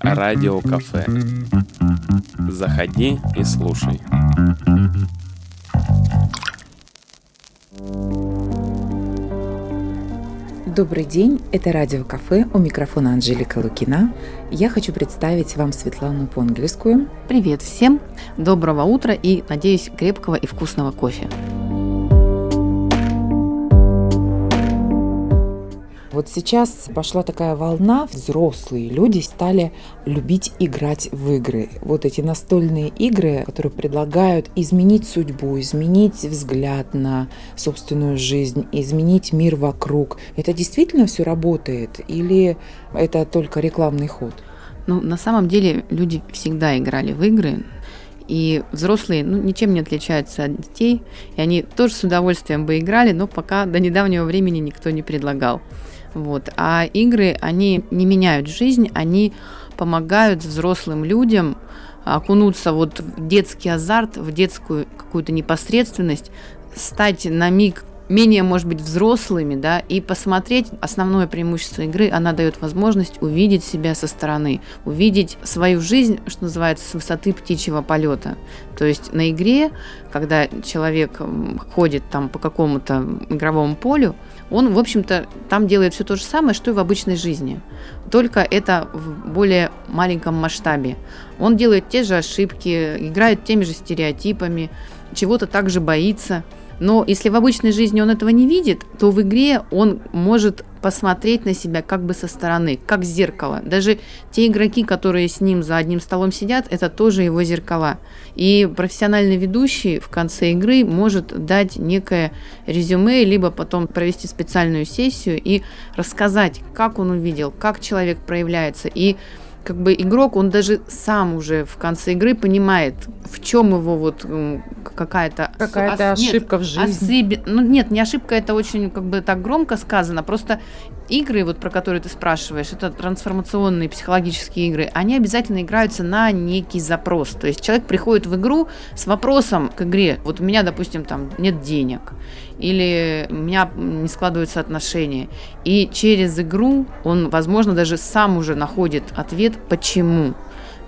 Радио кафе. Заходи и слушай. Добрый день, это Радио Кафе, у микрофона Анжелика Лукина. Я хочу представить вам Светлану Понгельскую. Привет всем, доброго утра и, надеюсь, крепкого и вкусного кофе. Вот сейчас пошла такая волна, взрослые люди стали любить играть в игры. Вот эти настольные игры, которые предлагают изменить судьбу, изменить взгляд на собственную жизнь, изменить мир вокруг. Это действительно все работает или это только рекламный ход? Ну, на самом деле люди всегда играли в игры, и взрослые ну, ничем не отличаются от детей, и они тоже с удовольствием бы играли, но пока до недавнего времени никто не предлагал. Вот. А игры, они не меняют жизнь, они помогают взрослым людям окунуться вот в детский азарт, в детскую какую-то непосредственность, стать на миг менее, может быть, взрослыми, да, и посмотреть основное преимущество игры, она дает возможность увидеть себя со стороны, увидеть свою жизнь, что называется, с высоты птичьего полета. То есть на игре, когда человек ходит там по какому-то игровому полю, он, в общем-то, там делает все то же самое, что и в обычной жизни. Только это в более маленьком масштабе. Он делает те же ошибки, играет теми же стереотипами, чего-то также боится – но если в обычной жизни он этого не видит, то в игре он может посмотреть на себя как бы со стороны, как зеркало. Даже те игроки, которые с ним за одним столом сидят, это тоже его зеркала. И профессиональный ведущий в конце игры может дать некое резюме, либо потом провести специальную сессию и рассказать, как он увидел, как человек проявляется. И как бы игрок, он даже сам уже в конце игры понимает, в чем его вот какая-то какая-то ос... ошибка нет, в жизни. Осыби... Ну нет, не ошибка, это очень как бы так громко сказано. Просто игры, вот про которые ты спрашиваешь, это трансформационные психологические игры, они обязательно играются на некий запрос. То есть человек приходит в игру с вопросом к игре. Вот у меня, допустим, там нет денег или у меня не складываются отношения. И через игру он, возможно, даже сам уже находит ответ, почему.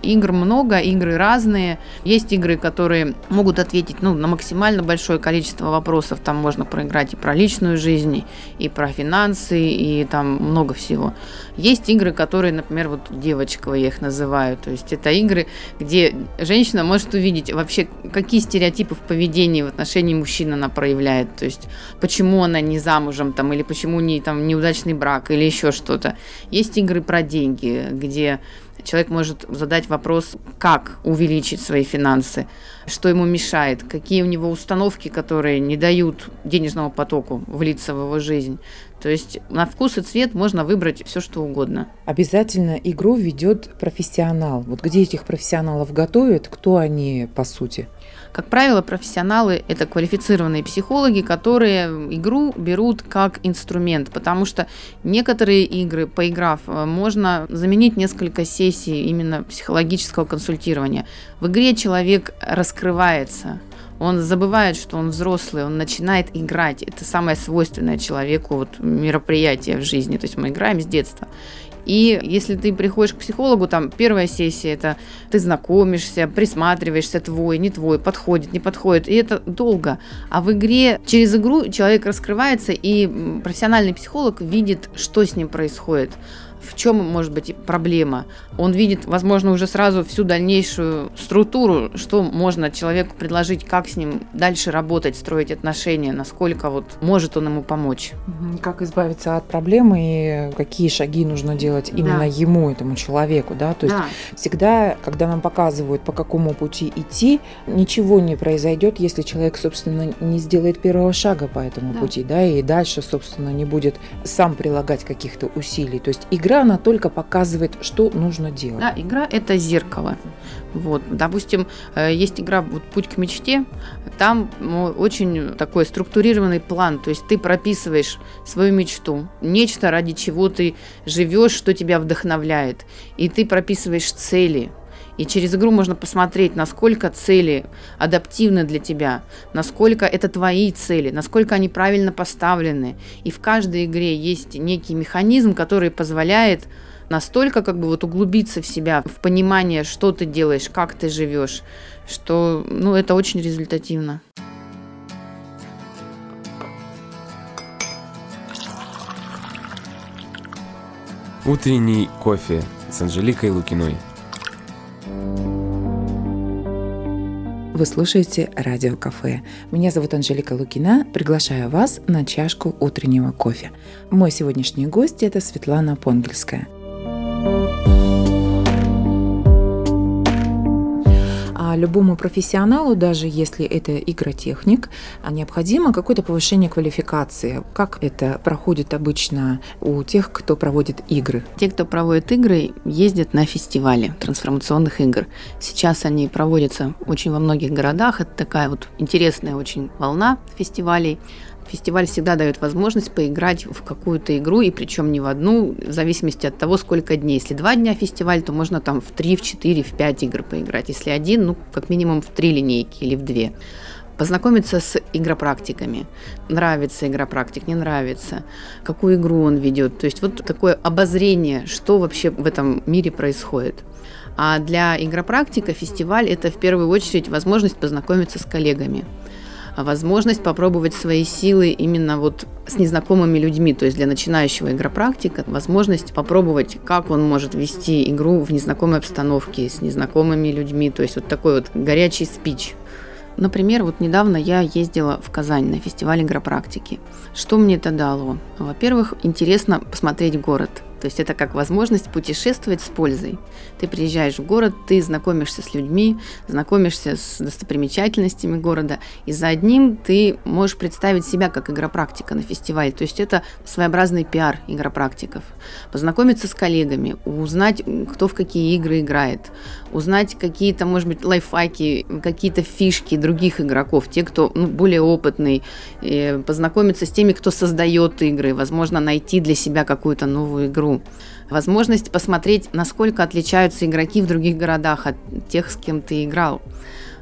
Игр много, игры разные. Есть игры, которые могут ответить ну, на максимально большое количество вопросов. Там можно проиграть и про личную жизнь, и про финансы, и там много всего. Есть игры, которые, например, вот девочка, я их называю. То есть это игры, где женщина может увидеть вообще, какие стереотипы в поведении в отношении мужчин она проявляет. То есть почему она не замужем, там, или почему не, там, неудачный брак, или еще что-то. Есть игры про деньги, где Человек может задать вопрос, как увеличить свои финансы, что ему мешает, какие у него установки, которые не дают денежному потоку влиться в его жизнь. То есть на вкус и цвет можно выбрать все, что угодно. Обязательно игру ведет профессионал. Вот где этих профессионалов готовят, кто они по сути? Как правило, профессионалы – это квалифицированные психологи, которые игру берут как инструмент, потому что некоторые игры, поиграв, э, можно заменить несколько сессий именно психологического консультирования. В игре человек раскрывается, он забывает, что он взрослый, он начинает играть. Это самое свойственное человеку вот, мероприятие в жизни. То есть мы играем с детства. И если ты приходишь к психологу, там первая сессия это ты знакомишься, присматриваешься, твой, не твой, подходит, не подходит. И это долго. А в игре, через игру человек раскрывается, и профессиональный психолог видит, что с ним происходит в чем может быть проблема. Он видит, возможно, уже сразу всю дальнейшую структуру, что можно человеку предложить, как с ним дальше работать, строить отношения, насколько вот может он ему помочь. Как избавиться от проблемы и какие шаги нужно делать именно да. ему, этому человеку, да? То есть да. всегда, когда нам показывают, по какому пути идти, ничего не произойдет, если человек, собственно, не сделает первого шага по этому да. пути, да, и дальше, собственно, не будет сам прилагать каких-то усилий. То есть игра она только показывает, что нужно делать. Да, игра – это зеркало. Вот. Допустим, э, есть игра вот, «Путь к мечте», там очень такой структурированный план, то есть ты прописываешь свою мечту, нечто, ради чего ты живешь, что тебя вдохновляет, и ты прописываешь цели, И через игру можно посмотреть, насколько цели адаптивны для тебя, насколько это твои цели, насколько они правильно поставлены. И в каждой игре есть некий механизм, который позволяет настолько как бы вот углубиться в себя, в понимание, что ты делаешь, как ты живешь, что ну, это очень результативно. Утренний кофе с Анжеликой Лукиной. Вы слушаете Радио Кафе. Меня зовут Анжелика Лукина. Приглашаю вас на чашку утреннего кофе. Мой сегодняшний гость – это Светлана Понгельская – любому профессионалу, даже если это игротехник, необходимо какое-то повышение квалификации. Как это проходит обычно у тех, кто проводит игры? Те, кто проводит игры, ездят на фестивали трансформационных игр. Сейчас они проводятся очень во многих городах. Это такая вот интересная очень волна фестивалей. Фестиваль всегда дает возможность поиграть в какую-то игру, и причем не в одну, в зависимости от того, сколько дней. Если два дня фестиваль, то можно там в три, в четыре, в пять игр поиграть. Если один, ну, как минимум в три линейки или в две познакомиться с игропрактиками. Нравится игропрактик, не нравится, какую игру он ведет. То есть вот такое обозрение, что вообще в этом мире происходит. А для игропрактика фестиваль – это в первую очередь возможность познакомиться с коллегами возможность попробовать свои силы именно вот с незнакомыми людьми, то есть для начинающего игропрактика возможность попробовать, как он может вести игру в незнакомой обстановке, с незнакомыми людьми, то есть вот такой вот горячий спич. Например, вот недавно я ездила в Казань на фестиваль игропрактики. Что мне это дало? Во-первых, интересно посмотреть город – то есть это как возможность путешествовать с пользой. Ты приезжаешь в город, ты знакомишься с людьми, знакомишься с достопримечательностями города, и за одним ты можешь представить себя как игропрактика на фестивале. То есть это своеобразный пиар игропрактиков. Познакомиться с коллегами, узнать, кто в какие игры играет, узнать какие-то, может быть, лайфхаки, какие-то фишки других игроков, те, кто ну, более опытный, познакомиться с теми, кто создает игры, возможно, найти для себя какую-то новую игру игру. Возможность посмотреть, насколько отличаются игроки в других городах от тех, с кем ты играл.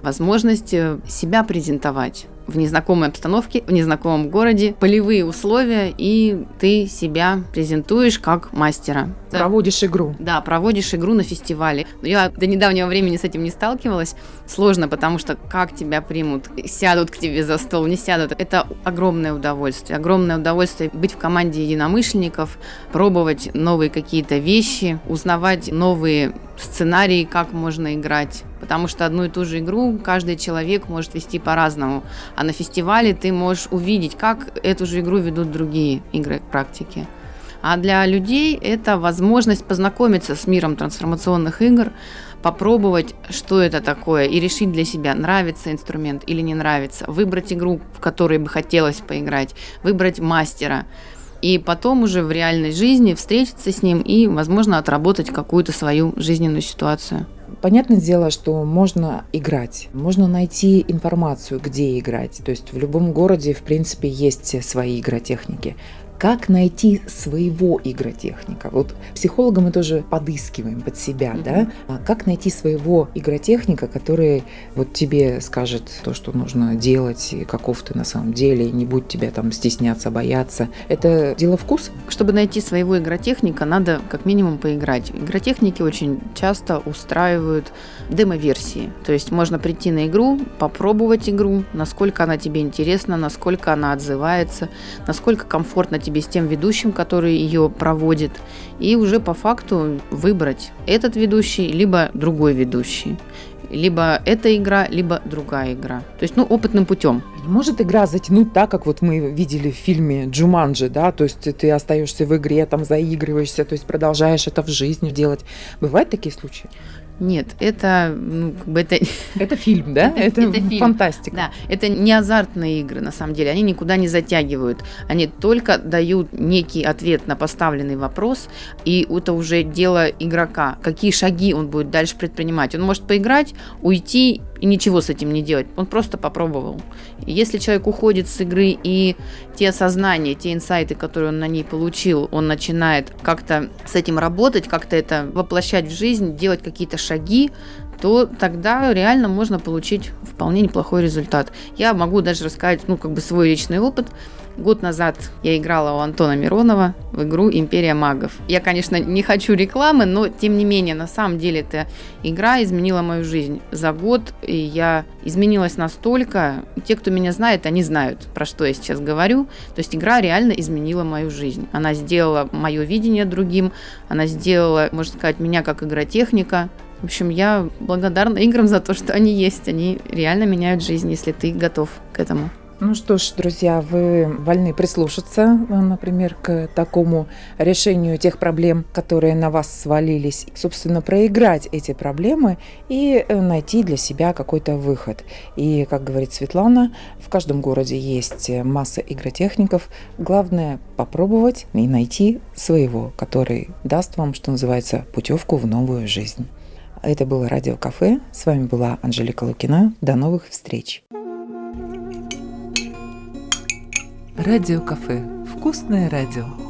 Возможность э, себя презентовать в незнакомой обстановке, в незнакомом городе, полевые условия, и ты себя презентуешь как мастера. Проводишь игру. Да, проводишь игру на фестивале. Но я до недавнего времени с этим не сталкивалась. Сложно, потому что как тебя примут, сядут к тебе за стол, не сядут. Это огромное удовольствие. Огромное удовольствие быть в команде единомышленников, пробовать новые какие-то вещи, узнавать новые сценарии, как можно играть. Потому что одну и ту же игру каждый человек может вести по-разному. А на фестивале ты можешь увидеть, как эту же игру ведут другие игры практики. А для людей это возможность познакомиться с миром трансформационных игр, попробовать, что это такое, и решить для себя, нравится инструмент или не нравится, выбрать игру, в которой бы хотелось поиграть, выбрать мастера, и потом уже в реальной жизни встретиться с ним и, возможно, отработать какую-то свою жизненную ситуацию. Понятное дело, что можно играть, можно найти информацию, где играть. То есть в любом городе, в принципе, есть свои игротехники как найти своего игротехника. Вот психолога мы тоже подыскиваем под себя, mm-hmm. да? А как найти своего игротехника, который вот тебе скажет то, что нужно делать, и каков ты на самом деле, и не будь тебя там стесняться, бояться. Это дело вкуса? Чтобы найти своего игротехника, надо как минимум поиграть. Игротехники очень часто устраивают демо-версии. То есть можно прийти на игру, попробовать игру, насколько она тебе интересна, насколько она отзывается, насколько комфортно тебе с тем ведущим, который ее проводит, и уже по факту выбрать этот ведущий, либо другой ведущий. Либо эта игра, либо другая игра. То есть, ну, опытным путем. Не может игра затянуть так, как вот мы видели в фильме Джуманджи, да, то есть ты остаешься в игре, там заигрываешься, то есть продолжаешь это в жизни делать. Бывают такие случаи? Нет, это, ну, как бы это... Это фильм, да? Это, это, это фантастика. Да, это не азартные игры, на самом деле. Они никуда не затягивают. Они только дают некий ответ на поставленный вопрос, и это уже дело игрока. Какие шаги он будет дальше предпринимать. Он может поиграть, уйти и ничего с этим не делать. Он просто попробовал. Если человек уходит с игры и те осознания, те инсайты, которые он на ней получил, он начинает как-то с этим работать, как-то это воплощать в жизнь, делать какие-то шаги, то тогда реально можно получить вполне неплохой результат. Я могу даже рассказать, ну, как бы свой личный опыт. Год назад я играла у Антона Миронова в игру «Империя магов». Я, конечно, не хочу рекламы, но, тем не менее, на самом деле эта игра изменила мою жизнь. За год я изменилась настолько, те, кто меня знает, они знают, про что я сейчас говорю. То есть игра реально изменила мою жизнь. Она сделала мое видение другим, она сделала, можно сказать, меня как игротехника. В общем, я благодарна играм за то, что они есть. Они реально меняют жизнь, если ты готов к этому. Ну что ж, друзья, вы вольны прислушаться, например, к такому решению тех проблем, которые на вас свалились. Собственно, проиграть эти проблемы и э, найти для себя какой-то выход. И, как говорит Светлана, в каждом городе есть масса игротехников. Главное попробовать и найти своего, который даст вам, что называется, путевку в новую жизнь. Это было Радио Кафе. С вами была Анжелика Лукина. До новых встреч. Радио Кафе. Вкусное радио.